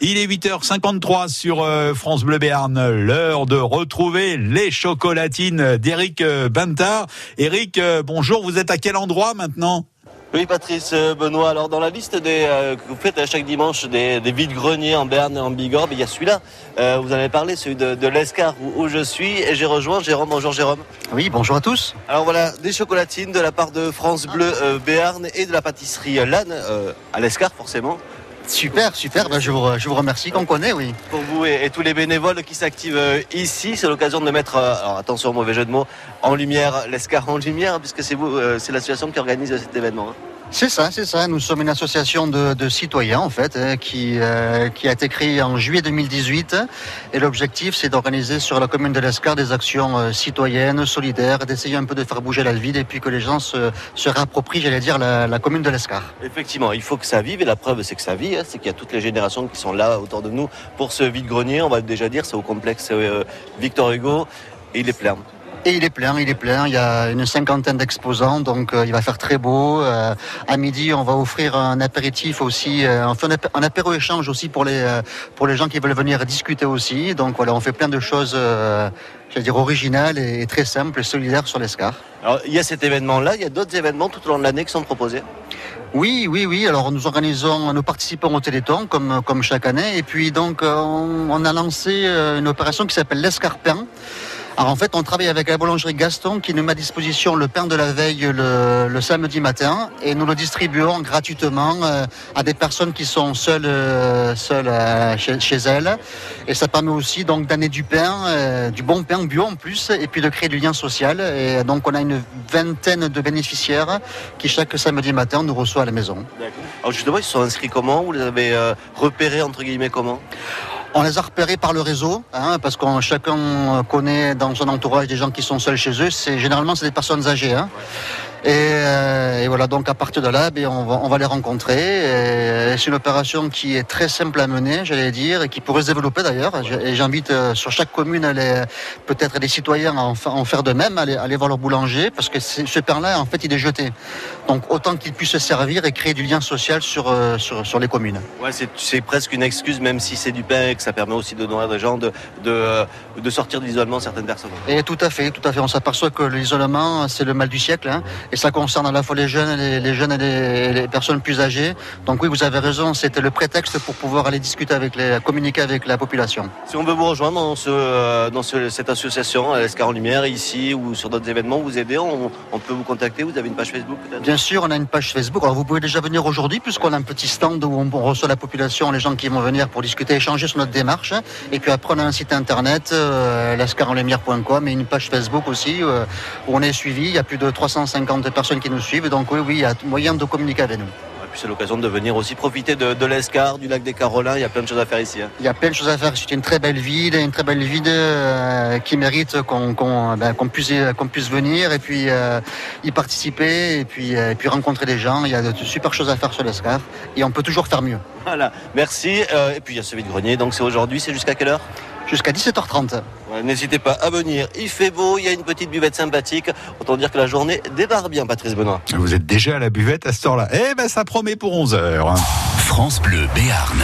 Il est 8h53 sur euh, France Bleu Béarn. L'heure de retrouver les chocolatines d'Éric euh, Bintard. Éric, euh, bonjour. Vous êtes à quel endroit maintenant? Oui, Patrice Benoît. Alors, dans la liste des, que vous faites à chaque dimanche des, des vides-greniers en Berne et en Bigorre, il y a celui-là. vous en avez parlé, celui de, de l'Escar où, je suis. Et j'ai rejoint Jérôme. Bonjour, Jérôme. Oui, bonjour à tous. Alors, voilà, des chocolatines de la part de France Bleu Béarn et de la pâtisserie Lannes à l'Escar, forcément. Super, super. Ben, je, vous, je, vous, remercie qu'on connaît, oui. Pour vous et, tous les bénévoles qui s'activent euh, ici, c'est l'occasion de mettre, euh, alors attention, mauvais jeu de mots, en lumière, l'escar en lumière, puisque c'est vous, euh, c'est l'association qui organise cet événement. Hein. C'est ça, c'est ça. Nous sommes une association de, citoyens en fait hein, qui euh, qui a été créée en juillet 2018 et l'objectif c'est d'organiser sur la commune de l'Escar des actions euh, citoyennes, solidaires, d'essayer un peu de faire bouger la ville et puis que les gens se, se j'allais dire, la, commune de l'Escar. Effectivement, il faut que ça vive et la preuve c'est que ça vit, hein. c'est qu'il y a toutes les générations qui sont là autour de nous pour ce vide-grenier. On va déjà dire, c'est au complexe euh, Victor Hugo et il est plein. Et il est plein, il est plein. Il y a une cinquantaine d'exposants, donc euh, il va faire très beau. Euh, à midi, on va offrir un apéritif aussi, euh, enfin un apéro échange aussi pour les pour les gens qui veulent venir discuter aussi. Donc voilà, on fait plein de choses, j'allais dire originales et très simples et solidaires sur l'Escar. Alors il y a cet événement-là, il y a d'autres événements tout au long de l'année qui sont proposés? Oui, oui, oui. Alors nous organisons, nous participons au Téléthon comme comme chaque année, et puis donc on, on a lancé une opération qui s'appelle l'escarpin. Alors en fait, on travaille avec la boulangerie Gaston qui nous met à disposition le pain de la veille le, samedi matin et nous le distribuons gratuitement euh, à des personnes qui sont seules, euh, seules euh, chez, elles. Et ça permet aussi donc d'amener du pain, du bon pain bio en plus, et puis de créer du lien social. Et donc on a une vingtaine de bénéficiaires qui chaque samedi matin nous reçoivent à la maison. Alors justement, ils sont inscrits comment? Vous les avez repérés entre guillemets comment? On les a repérés par le réseau, hein, parce qu'on chacun connaît dans son entourage des gens qui sont seuls chez eux. C'est généralement c'est des personnes âgées. Hein. Euh, et, voilà, donc à partir de là, ben, on, va, on va les rencontrer. C'est une opération qui est très simple à mener, j'allais dire, et qui pourrait se développer d'ailleurs. Et j'invite euh, sur chaque commune peut-être des citoyens à en, faire de même, à aller, aller, voir leur boulanger, parce que ce pain-là, en fait, il est jeté. Donc autant qu'il puisse se servir et créer du lien social sur, euh, sur, sur les communes. Ouais, c'est presque une excuse, même si c'est du pain et que ça permet aussi de nourrir des gens, de, de, de sortir de l'isolement certaines personnes. Et tout à fait, tout à fait. On s'aperçoit que l'isolement, c'est le mal du siècle. Hein et ça concerne à la fois les jeunes, les, les jeunes et les, personnes plus âgées. Donc oui, vous avez raison, c'était le prétexte pour pouvoir aller discuter avec les, communiquer avec la population. Si on veut vous rejoindre dans, ce, euh, cette association, à l'Escar en Lumière, ici ou sur d'autres événements, vous aider, on, peut vous contacter. Vous avez une page Facebook peut-être? Bien sûr, on a une page Facebook. Alors vous pouvez déjà venir aujourd'hui puisqu'on a un petit stand où on reçoit la population, les gens qui vont venir pour discuter, échanger sur notre démarche. Et puis après, on a un site internet, euh, et une page Facebook aussi euh, où on est suivi. Il y a plus de 350 de personnes qui nous suivent. Donc oui, oui, il y a moyen de communiquer avec nous. Et puis c'est l'occasion de venir aussi profiter de, de l'Escar, du lac des Carolins. Il y a plein de choses à faire ici. Hein. Il y a plein de choses à faire. C'est une très belle ville, une très belle ville euh, qui mérite qu'on ben, puisse, qu'on puisse venir et puis euh, y participer et puis, euh, et puis rencontrer des gens. Il y a de super choses à faire sur l'Escar et on peut toujours faire mieux. Voilà, merci. et puis il y a ce vide-grenier. Donc c'est aujourd'hui, c'est jusqu'à quelle heure? Jusqu'à 17h30. N'hésitez pas à venir. Il fait beau, il y a une petite buvette sympathique. Autant dire que la journée débarre bien, Patrice Benoît. Vous êtes déjà à la buvette à ce temps-là. Eh ben, ça promet pour 11h. France Bleu Béarn.